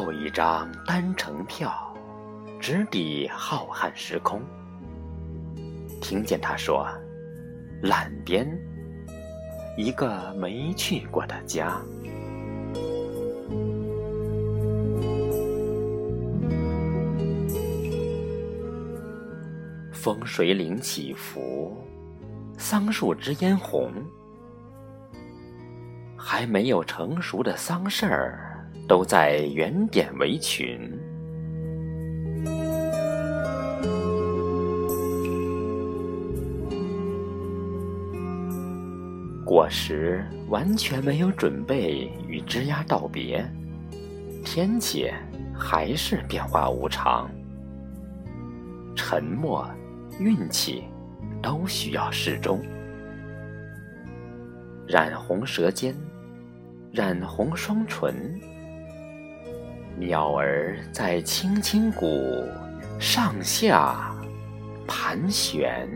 购一张单程票，直抵浩瀚时空。听见他说：“岸边，一个没去过的家。”风水岭起伏，桑树枝嫣红。还没有成熟的桑葚儿，都在圆点围裙。果实完全没有准备与枝丫道别，天气还是变化无常，沉默。运气都需要适中，染红舌尖，染红双唇，鸟儿在青青谷上下盘旋。